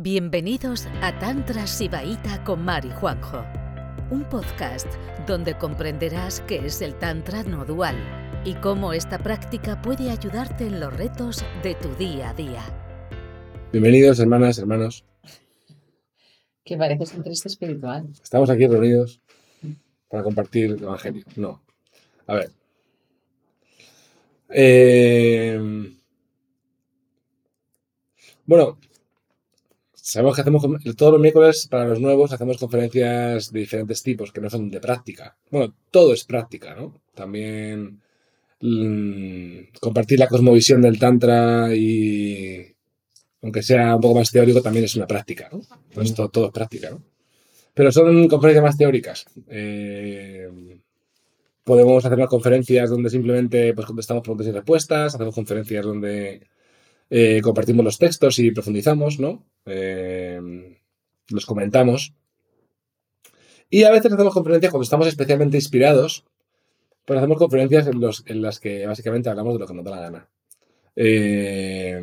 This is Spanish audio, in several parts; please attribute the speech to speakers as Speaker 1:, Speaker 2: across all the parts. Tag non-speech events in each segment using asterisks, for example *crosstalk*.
Speaker 1: Bienvenidos a Tantra Sibaíta con Mari Juanjo, un podcast donde comprenderás qué es el Tantra no dual y cómo esta práctica puede ayudarte en los retos de tu día a día.
Speaker 2: Bienvenidos, hermanas, hermanos.
Speaker 3: Que pareces un triste espiritual.
Speaker 2: Estamos aquí reunidos para compartir el Evangelio. No. A ver. Eh, Bueno, sabemos que hacemos todos los miércoles para los nuevos hacemos conferencias de diferentes tipos que no son de práctica. Bueno, todo es práctica, ¿no? También mm, compartir la cosmovisión del Tantra y aunque sea un poco más teórico, también es una práctica, ¿no? Todo, todo es práctica, ¿no? Pero son conferencias más teóricas. Eh, podemos hacer unas conferencias donde simplemente pues, contestamos preguntas y respuestas, hacemos conferencias donde eh, compartimos los textos y profundizamos, ¿no? Eh, los comentamos. Y a veces hacemos conferencias cuando estamos especialmente inspirados, pues hacemos conferencias en, los- en las que básicamente hablamos de lo que nos da la gana. Eh,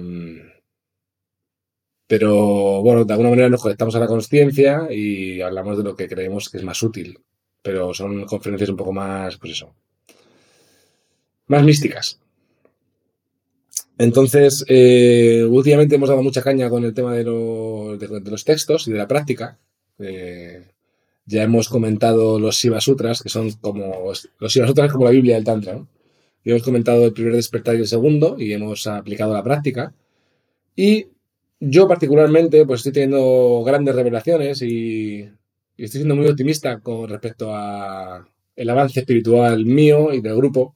Speaker 2: pero bueno, de alguna manera nos conectamos a la conciencia y hablamos de lo que creemos que es más útil. Pero son conferencias un poco más, pues eso, más místicas. Entonces, eh, últimamente hemos dado mucha caña con el tema de, los- de- los textos y de la práctica. Eh, ya hemos comentado los Shiva Sutras, que son como. Los Shiva Sutras como la Biblia del Tantra, ¿no? Y hemos comentado el primer despertar y el segundo, y hemos aplicado la práctica. Y yo, particularmente, pues estoy teniendo grandes revelaciones y, y estoy siendo muy optimista con respecto a el avance espiritual mío y del grupo.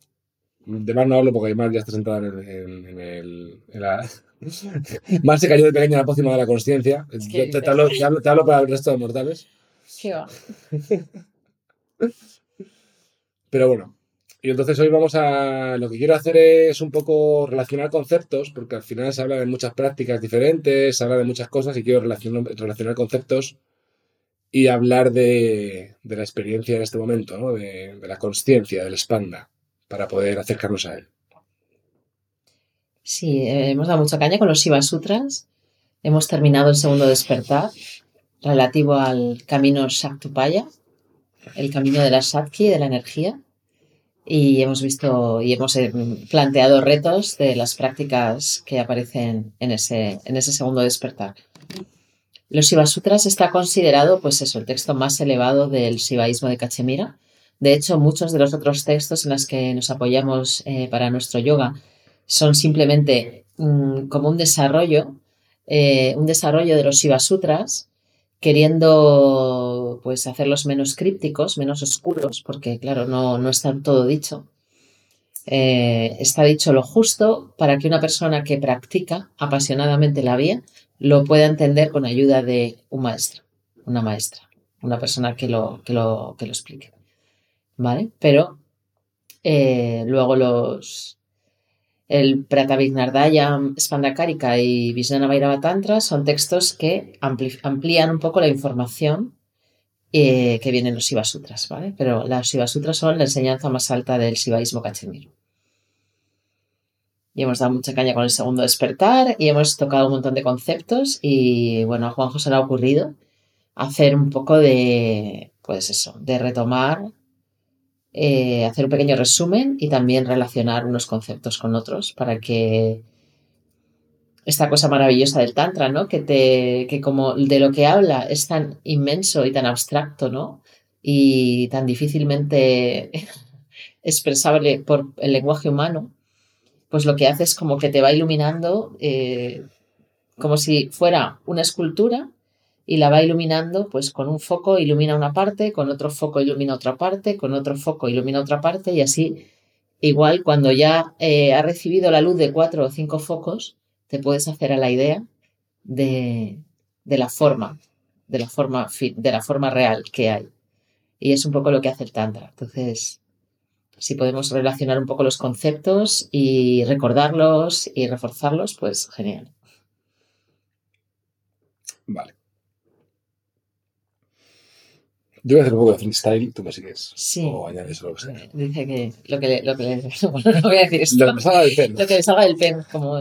Speaker 2: De Mar no hablo porque Mar ya está sentada en, el- en- el. en la- *laughs* Mar se cayó de pequeña en la pócima de la conciencia. Te, te hablo, te hablo- te hablo para el resto de mortales.
Speaker 3: ¿Qué va? *laughs*
Speaker 2: Pero bueno. Y entonces hoy vamos a. Lo que quiero hacer es un poco relacionar conceptos, porque al final se habla de muchas prácticas diferentes, se habla de muchas cosas y quiero relacionar, relacionar conceptos y hablar de, de la experiencia en este momento, ¿no? de, de la conciencia, del spanda, para poder acercarnos a él.
Speaker 3: Sí, eh, hemos dado mucha caña con los Shiva Sutras. Hemos terminado el segundo despertar relativo al camino Shaktupaya, el camino de la Shakti, de la energía. Y hemos visto y hemos eh, planteado retos de las prácticas que aparecen en ese, segundo despertar. Los Shiva Sutras está considerado, pues eso, el texto más elevado del Shivaísmo de Cachemira. De hecho, muchos de los otros textos en los que nos apoyamos eh, para nuestro yoga son simplemente mm, como un desarrollo, eh, un desarrollo de los Shiva Sutras, queriendo pues hacerlos menos crípticos, menos oscuros, porque claro, no, no está todo dicho. Eh, está dicho lo justo para que una persona que practica apasionadamente la vía lo pueda entender con ayuda de un maestro, una maestra, una persona que lo, que lo, que lo explique. ¿Vale? Pero eh, luego los, el Pratavignardayam Spandakarika y Vijnana Bhairava Tantra son textos que amplían un poco la información eh, que viene en los Shiva Sutras, ¿vale? Pero las Shiva Sutras son la enseñanza más alta del Shivaísmo Cachemiro. Y hemos dado mucha caña con el segundo despertar y hemos tocado un montón de conceptos y bueno, a Juanjo se le ha ocurrido hacer un poco de, pues eso, de retomar eh, hacer un pequeño resumen y también relacionar unos conceptos con otros para que esta cosa maravillosa del Tantra, ¿no? Que te, que como de lo que habla es tan inmenso y tan abstracto, ¿no? Y tan difícilmente *laughs* expresable por el lenguaje humano, pues lo que hace es como que te va iluminando eh, como si fuera una escultura y la va iluminando, pues con un foco ilumina una parte, con otro foco ilumina otra parte, con otro foco ilumina otra parte y así, igual cuando ya eh, ha recibido la luz de cuatro o cinco focos, te puedes hacer a la idea de, de la forma, de la forma, de la forma real que hay. Y es un poco lo que hace el Tantra. Entonces, si podemos relacionar un poco los conceptos y recordarlos y reforzarlos, pues genial.
Speaker 2: Vale. Yo voy a hacer un poco de freestyle, tú me sigues.
Speaker 3: Sí.
Speaker 2: O añades lo que sea.
Speaker 3: Dice que lo que le, lo que le- *laughs* bueno, no voy a decir esto.
Speaker 2: Lo que me salga del pelo.
Speaker 3: Lo que le salga del pen, como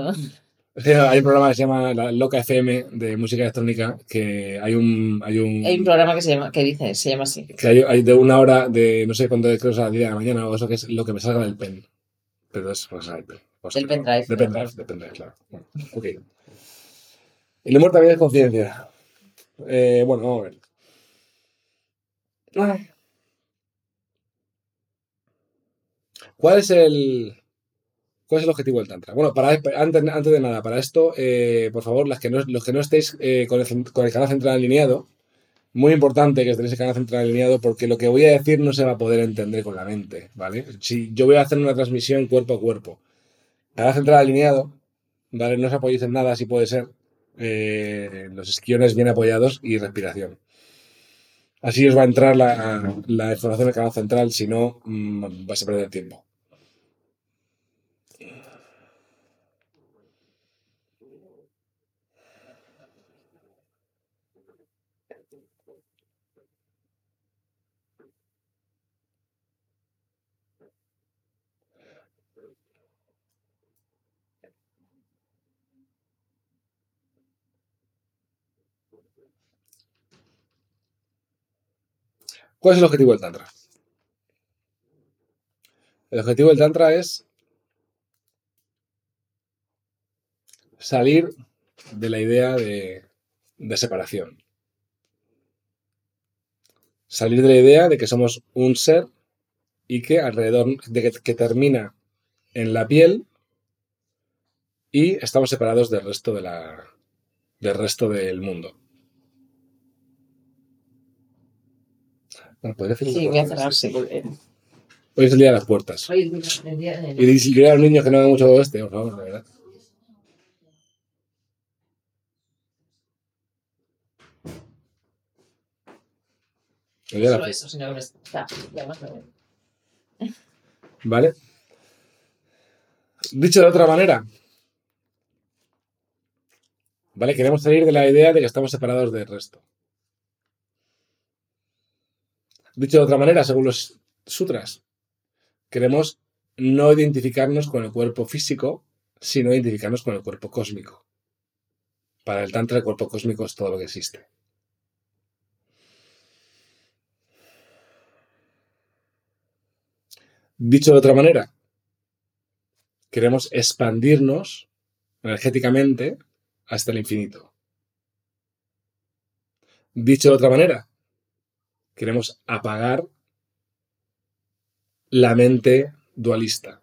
Speaker 2: Es que hay un programa que se llama La Loca FM de música electrónica que hay un. Hay un,
Speaker 3: Hay un programa que se llama, que dice, se llama así.
Speaker 2: que hay, hay de una hora de no sé cuánto, creo que es a las 10 de la mañana o eso que es lo que me salga del pen. Pero es pues, el pen. Pues,
Speaker 3: Del pendrive.
Speaker 2: De pendrive, de pendrive, claro. Bueno, ok. El humor también es conciencia. Eh, bueno, vamos a ver. ¿Cuál es el. ¿Cuál es el objetivo del Tantra? Bueno, antes, antes de nada, para esto, eh, por favor, las que no, los que no estéis eh, con, el, con el canal central alineado, muy importante que estéis el canal central alineado porque lo que voy a decir no se va a poder entender con la mente, ¿vale? Si yo voy a hacer una transmisión cuerpo a cuerpo, canal central alineado, ¿vale? No os apoyéis en nada si puede ser. eh, los esquiones bien apoyados y respiración. Así os va a entrar la, la información del canal central, si no, mm, vais a perder tiempo. ¿Cuál es el objetivo del Tantra? El objetivo del Tantra es salir de la idea de, separación. Salir de la idea de que somos un ser y que alrededor, de que termina en la piel y estamos separados del resto de la, del resto del mundo. Bueno, podría hacer
Speaker 3: Sí, voy a cerrar,
Speaker 2: sí. Hoy es el día de las puertas.
Speaker 3: Hoy es el día de...
Speaker 2: Y dile a los niños que no hagan mucho este, por favor, de verdad. El día de
Speaker 3: Solo eso.
Speaker 2: ¿Vale? Dicho de otra manera, ¿vale? Queremos salir de la idea de que estamos separados del resto. Dicho de otra manera, según los sutras, queremos no identificarnos con el cuerpo físico, sino identificarnos con el cuerpo cósmico. Para el Tantra, el cuerpo cósmico es todo lo que existe. Dicho de otra manera, queremos expandirnos energéticamente hasta el infinito. Dicho de otra manera, queremos apagar la mente dualista.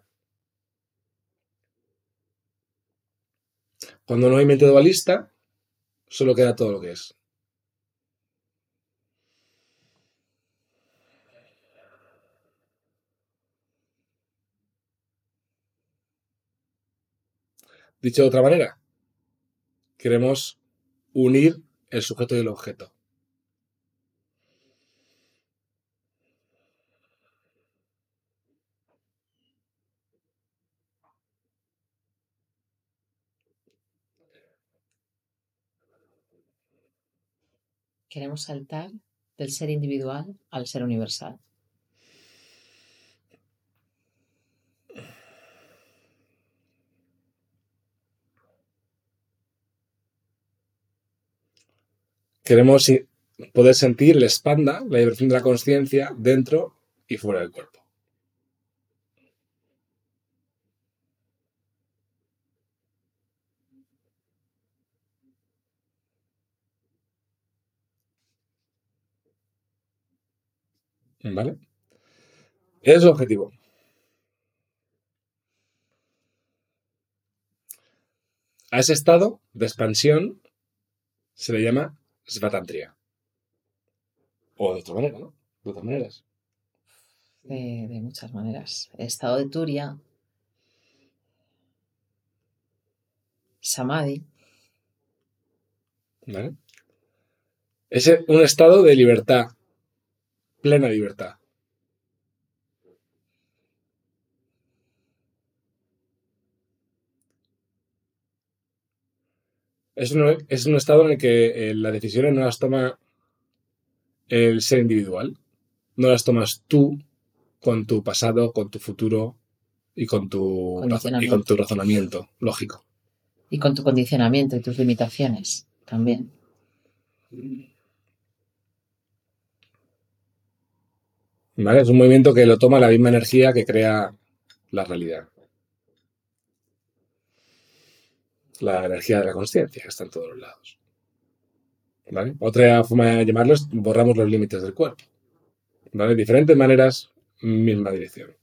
Speaker 2: Cuando no hay mente dualista, solo queda todo lo que es. Dicho de otra manera, queremos unir el sujeto y el objeto.
Speaker 3: Queremos saltar del ser individual al ser universal.
Speaker 2: Queremos poder sentir el espanda, la vibración de la conciencia dentro y fuera del cuerpo. ¿Vale? Ese es el objetivo. A ese estado de expansión se le llama Svatantria. O de otra manera, ¿no? De otras maneras.
Speaker 3: De, de muchas maneras. Estado de Turia. Samadhi.
Speaker 2: ¿Vale? Es un estado de libertad, plena libertad. Es un, es un estado en el que eh, las decisiones no las toma el ser individual, no las tomas tú con tu pasado, con tu futuro y con tu, y con tu razonamiento lógico.
Speaker 3: Y con tu condicionamiento y tus limitaciones también.
Speaker 2: ¿Vale? Es un movimiento que lo toma la misma energía que crea la realidad. La energía de la conciencia que está en todos los lados. ¿Vale? Otra forma de llamarlo es borramos los límites del cuerpo. ¿Vale? Diferentes maneras, misma dirección.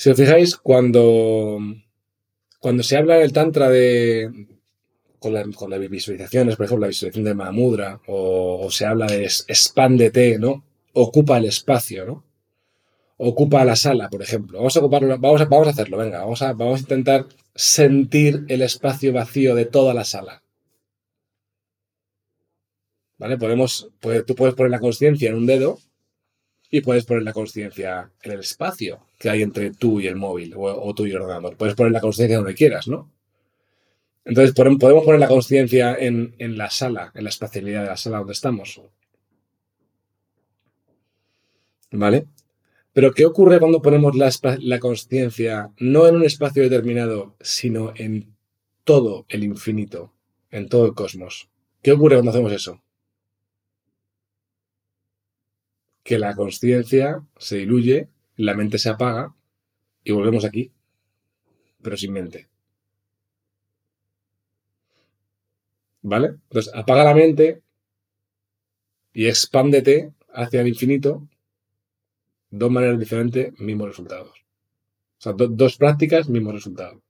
Speaker 2: Si os fijáis, cuando, cuando se habla del Tantra de. Con, las visualizaciones, por ejemplo, la visualización de Mahamudra, o, se habla de expándete, ¿no? Ocupa el espacio, ¿no? Ocupa la sala, por ejemplo. Vamos a ocuparlo, vamos a, vamos a hacerlo, venga, vamos a, vamos a intentar sentir el espacio vacío de toda la sala. ¿Vale? Podemos, tú puedes poner la conciencia en un dedo y puedes poner la conciencia en el espacio que hay entre tú y el móvil o, tú y el ordenador. Puedes poner la conciencia donde quieras, ¿no? Entonces, podemos poner la conciencia en, la sala, en la espacialidad de la sala donde estamos. ¿Vale? Pero ¿qué ocurre cuando ponemos la, la conciencia no en un espacio determinado, sino en todo el infinito, en todo el cosmos? ¿Qué ocurre cuando hacemos eso? Que la conciencia se diluye, la mente se apaga y volvemos aquí, pero sin mente. ¿Vale? Entonces, apaga la mente y expándete hacia el infinito. Dos maneras diferentes, mismos resultados. O sea, dos prácticas, mismo resultado.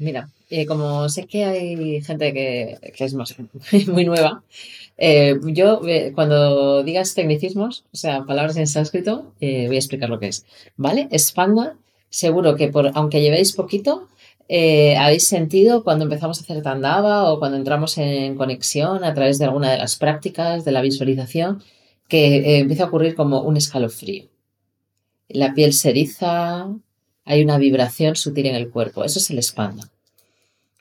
Speaker 3: Mira, eh, como sé que hay gente que, es más, *laughs* muy nueva, eh, yo eh, cuando digas tecnicismos, o sea, palabras en sánscrito, voy a explicar lo que es. ¿Vale? Espanda, seguro que por, aunque llevéis poquito, habéis sentido cuando empezamos a hacer tandava o cuando entramos en conexión a través de alguna de las prácticas de la visualización, que empieza a ocurrir como un escalofrío. La piel se eriza, hay una vibración sutil en el cuerpo. Eso es el espanda.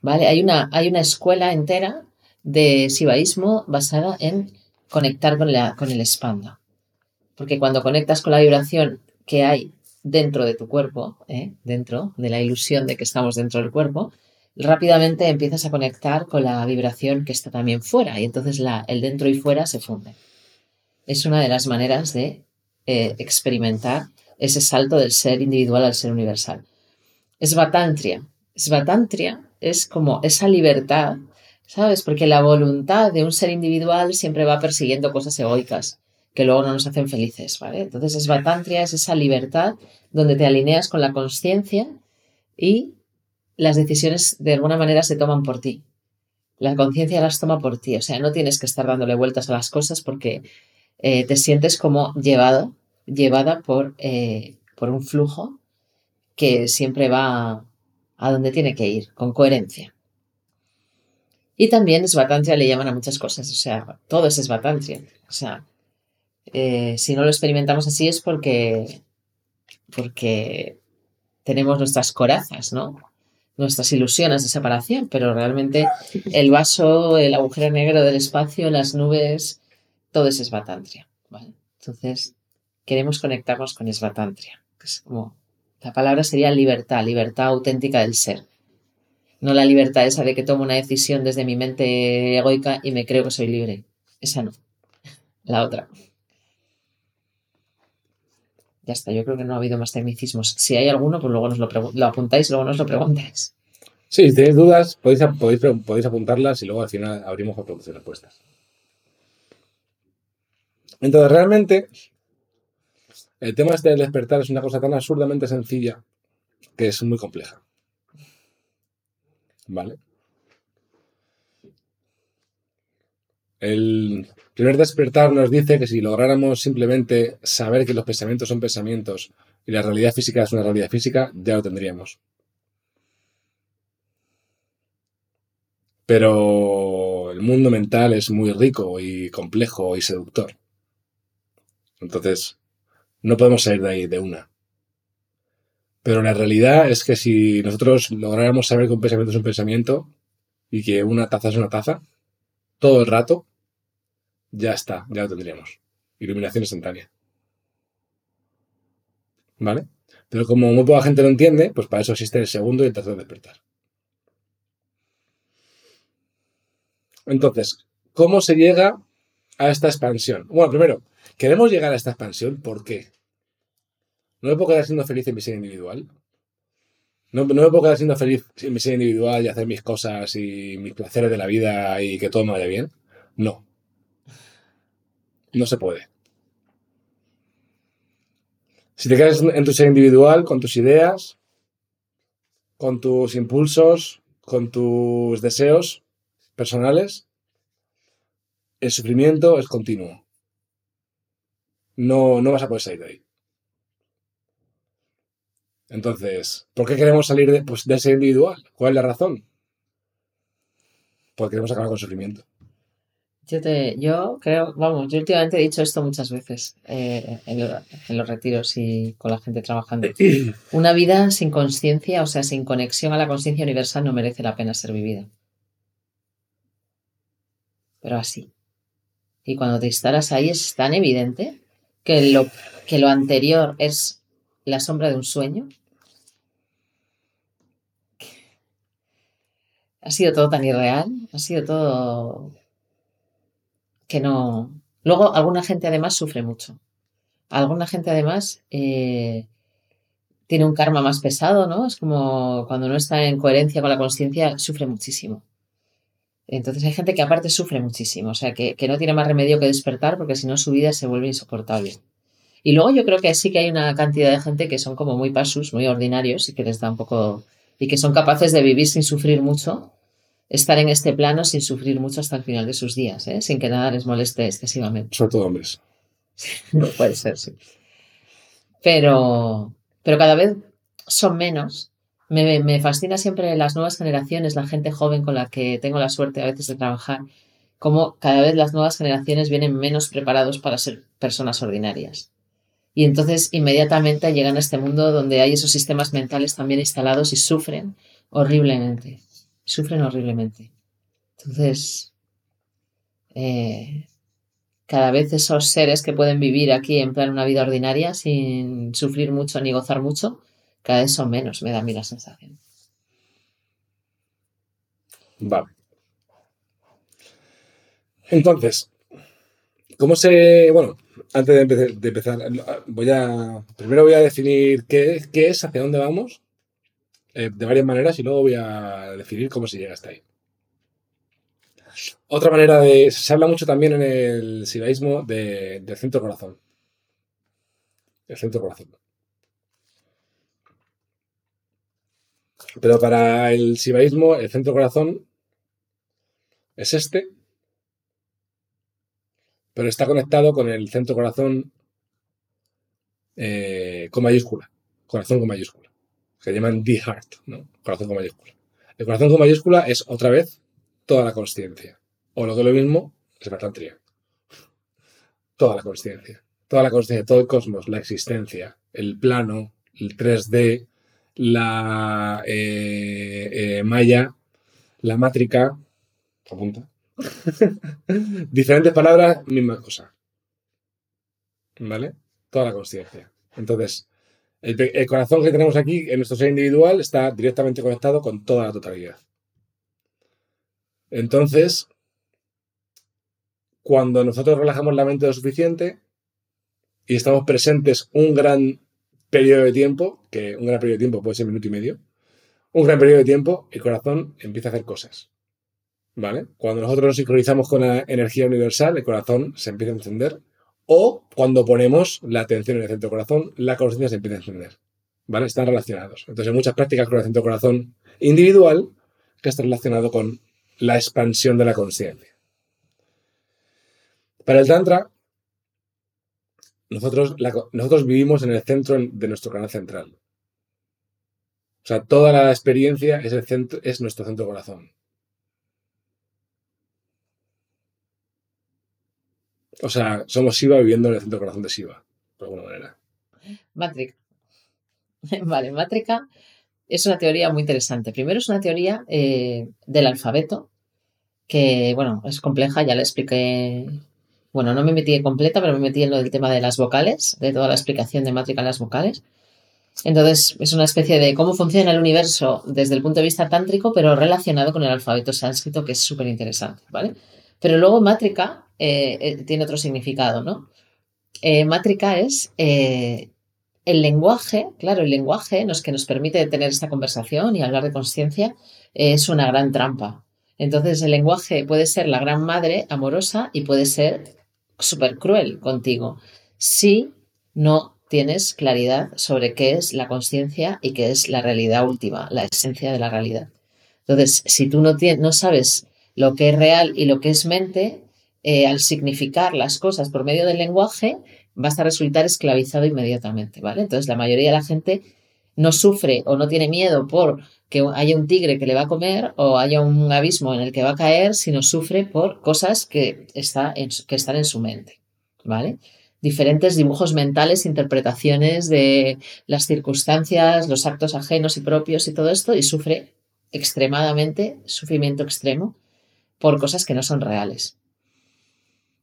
Speaker 3: ¿Vale? Hay una, hay una escuela entera de sibaísmo basada en conectar con, la, con el espanda. Porque cuando conectas con la vibración que hay dentro de tu cuerpo, ¿eh? dentro de la ilusión de que estamos dentro del cuerpo, rápidamente empiezas a conectar con la vibración que está también fuera y entonces la, el dentro y fuera se funden. Es una de las maneras de eh, experimentar ese salto del ser individual al ser universal. Svatantria. Svatantria es como esa libertad, ¿sabes? Porque la voluntad de un ser individual siempre va persiguiendo cosas egoicas que luego no nos hacen felices, ¿vale? Entonces, Svatantria es esa libertad donde te alineas con la conciencia y las decisiones de alguna manera se toman por ti. La conciencia las toma por ti, o sea, no tienes que estar dándole vueltas a las cosas porque eh, te sientes como llevado llevada por, eh, por un flujo que siempre va a donde tiene que ir, con coherencia. Y también esbatancia le llaman a muchas cosas, o sea, todo es esbatancia. O sea, eh, si no lo experimentamos así es porque, porque tenemos nuestras corazas, ¿no? Nuestras ilusiones de separación, pero realmente el vaso, el agujero negro del espacio, las nubes, todo es esbatantria. ¿vale? Entonces, queremos conectarnos con Svatantria. Es como, la palabra sería libertad, libertad auténtica del ser. No la libertad esa de que tomo una decisión desde mi mente egoica y me creo que soy libre. Esa no. La otra. Ya está, yo creo que no ha habido más tecnicismos. Si hay alguno, pues luego nos lo, lo apuntáis luego nos lo preguntáis.
Speaker 2: Sí, si tenéis dudas, podéis, podéis, podéis apuntarlas y luego al final abrimos a preguntas y respuestas. Entonces, realmente, el tema este del despertar es una cosa tan absurdamente sencilla que es muy compleja. ¿Vale? El primer despertar nos dice que si lográramos simplemente saber que los pensamientos son pensamientos y la realidad física es una realidad física, ya lo tendríamos. Pero el mundo mental es muy rico y complejo y seductor. Entonces, no podemos salir de ahí de una. Pero la realidad es que si nosotros lográramos saber que un pensamiento es un pensamiento y que una taza es una taza, todo el rato, ya está, ya lo tendríamos. Iluminación instantánea. ¿Vale? Pero como muy poca gente lo entiende, pues para eso existe el segundo y el tercer despertar. Entonces, ¿cómo se llega a esta expansión? Bueno, primero, queremos llegar a esta expansión, ¿por qué? ¿No me puedo quedar siendo feliz en mi ser individual? ¿No, no me puedo quedar siendo feliz en mi ser individual y hacer mis cosas y mis placeres de la vida y que todo me vaya bien? No. No se puede. Si te quedas en tu ser individual, con tus ideas, con tus impulsos, con tus deseos personales, el sufrimiento es continuo. No, no vas a poder salir de ahí. Entonces, ¿por qué queremos salir de, pues, de ese individual? ¿Cuál es la razón? Porque queremos acabar con el sufrimiento.
Speaker 3: Yo, te, yo creo, vamos, yo últimamente he dicho esto muchas veces eh, en, en, los retiros y con la gente trabajando. *clears throat* Una vida sin conciencia, o sea, sin conexión a la conciencia universal, no merece la pena ser vivida. Pero así. Y cuando te instalas ahí es tan evidente que lo, que lo anterior es la sombra de un sueño. Ha sido todo tan irreal, ha sido todo que no... Luego, alguna gente además sufre mucho. Alguna gente además eh, tiene un karma más pesado, ¿no? Es como cuando no está en coherencia con la conciencia, sufre muchísimo. Entonces hay gente que aparte sufre muchísimo, o sea, que, que no tiene más remedio que despertar porque si no su vida se vuelve insoportable. Y luego yo creo que sí que hay una cantidad de gente que son como muy pasus, muy ordinarios y que les da un poco... y que son capaces de vivir sin sufrir mucho estar en este plano sin sufrir mucho hasta el final de sus días, ¿eh? sin que nada les moleste excesivamente.
Speaker 2: Sobre todo hombres. *laughs*
Speaker 3: no puede ser, sí. Pero, pero cada vez son menos. Me, fascina siempre las nuevas generaciones, la gente joven con la que tengo la suerte a veces de trabajar, como cada vez las nuevas generaciones vienen menos preparados para ser personas ordinarias. Y entonces inmediatamente llegan a este mundo donde hay esos sistemas mentales también instalados y sufren horriblemente sufren horriblemente. Entonces, eh, cada vez esos seres que pueden vivir aquí en plan una vida ordinaria sin sufrir mucho ni gozar mucho, cada vez son menos, me da a mí la sensación.
Speaker 2: Vale. Entonces, ¿cómo se. Bueno, antes de empezar, voy a. Primero voy a definir qué, es, hacia dónde vamos eh, de varias maneras y luego voy a definir cómo se llega hasta ahí. Otra manera de. Se habla mucho también en el sibaísmo de, del centro corazón. El centro corazón. Pero para el sibaísmo, el centro corazón es este, pero está conectado con el centro corazón eh, con mayúscula. Corazón con mayúscula que llaman The Heart, ¿no? Corazón con mayúscula. El corazón con mayúscula es otra vez toda la consciencia. O lo que es lo mismo, es tria. Toda la consciencia. Toda la consciencia, todo el cosmos, la existencia, el plano, el 3D, la eh, eh, maya, la mátrica. Apunta. *laughs* Diferentes palabras, misma cosa. ¿Vale? Toda la consciencia. Entonces, el, corazón que tenemos aquí en nuestro ser individual está directamente conectado con toda la totalidad. Entonces, cuando nosotros relajamos la mente lo suficiente y estamos presentes un gran periodo de tiempo, que un gran periodo de tiempo puede ser minuto y medio, un gran periodo de tiempo, el corazón empieza a hacer cosas. ¿Vale? Cuando nosotros nos sincronizamos con la energía universal, el corazón se empieza a encender o cuando ponemos la atención en el centro corazón, la conciencia se empieza a encender. ¿Vale? Están relacionados. Entonces hay muchas prácticas con el centro corazón individual que están relacionado con la expansión de la conciencia. Para el Tantra, nosotros, nosotros vivimos en el centro de nuestro canal central. O sea, toda la experiencia es, el centro, es nuestro centro corazón. O sea, somos Shiva viviendo en el centro corazón de Shiva, de alguna manera.
Speaker 3: Matrix. *laughs* Vale, mátrica es una teoría muy interesante. Primero es una teoría eh, del alfabeto, que, bueno, es compleja, ya la expliqué. Bueno, no me metí completa, pero me metí en lo del tema de las vocales, de toda la explicación de mátrica en las vocales. Entonces, es una especie de cómo funciona el universo desde el punto de vista tántrico, pero relacionado con el alfabeto sánscrito, que es súper interesante, ¿vale? Pero luego mátrica eh, eh, tiene otro significado, ¿no? Eh, mátrica es el lenguaje, claro, el lenguaje nos, que nos permite tener esta conversación y hablar de conciencia es una gran trampa. Entonces, el lenguaje puede ser la gran madre amorosa y puede ser súper cruel contigo si no tienes claridad sobre qué es la conciencia y qué es la realidad última, la esencia de la realidad. Entonces, si tú no, tienes, no sabes lo que es real y lo que es mente, eh, al significar las cosas por medio del lenguaje, vas a resultar esclavizado inmediatamente, ¿vale? Entonces, la mayoría de la gente no sufre o no tiene miedo por que haya un tigre que le va a comer o haya un abismo en el que va a caer, sino sufre por cosas que, está que están en su mente, ¿vale? diferentes dibujos mentales, interpretaciones de las circunstancias, los actos ajenos y propios y todo esto, y sufre extremadamente, sufrimiento extremo, por cosas que no son reales.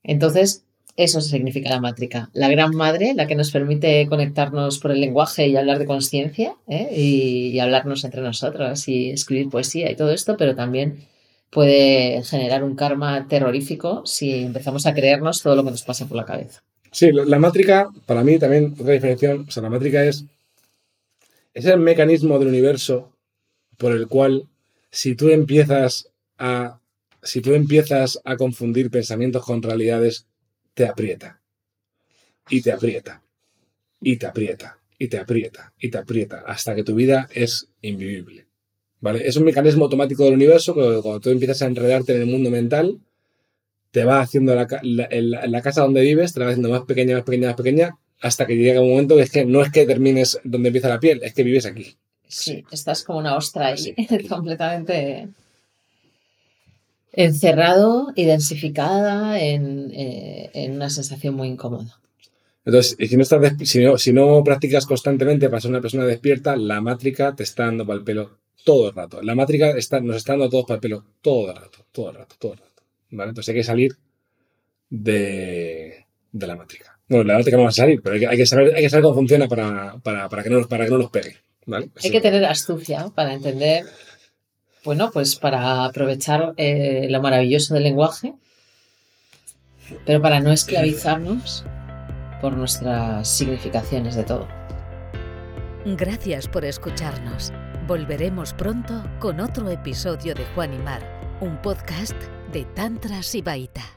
Speaker 3: Entonces, eso significa la mátrica. La gran madre, la que nos permite conectarnos por el lenguaje y hablar de conciencia ¿eh? y, hablarnos entre nosotros y escribir poesía y todo esto, pero también puede generar un karma terrorífico si empezamos a creernos todo lo que nos pasa por la cabeza.
Speaker 2: Sí, la, mátrica, para mí también, otra diferencia, o sea, la mátrica es, es el mecanismo del universo por el cual si tú empiezas a, si tú empiezas a confundir pensamientos con realidades, te aprieta. Y te aprieta. Y te aprieta. Y te aprieta. Y te aprieta. Hasta que tu vida es invivible. ¿Vale? Es un mecanismo automático del universo que cuando tú empiezas a enredarte en el mundo mental, te va haciendo la, la, casa donde vives, te la va haciendo más pequeña, más pequeña, más pequeña, hasta que llega un momento que es que no es que termines donde empieza la piel, es que vives aquí.
Speaker 3: Sí, estás como una ostra ahí, *laughs* completamente encerrado y densificada en, eh, en, una sensación muy incómoda.
Speaker 2: Entonces, si no, estás si no, si no practicas constantemente para ser una persona despierta, la mátrica te está dando para el pelo todo el rato. La mátrica está, nos está dando a todos para el pelo todo el rato, todo el rato, todo el rato. Entonces hay que salir de, la mátrica. Bueno, la mátrica no va a salir, pero hay que, saber, hay que saber cómo funciona para, que, no, para que no nos pegue.
Speaker 3: Hay que tener astucia para entender, bueno, pues para aprovechar eh, lo maravilloso del lenguaje, pero para no esclavizarnos por nuestras significaciones de todo.
Speaker 1: Gracias por escucharnos. Volveremos pronto con otro episodio de Juan y Mar, un podcast de Tantra Sibaita.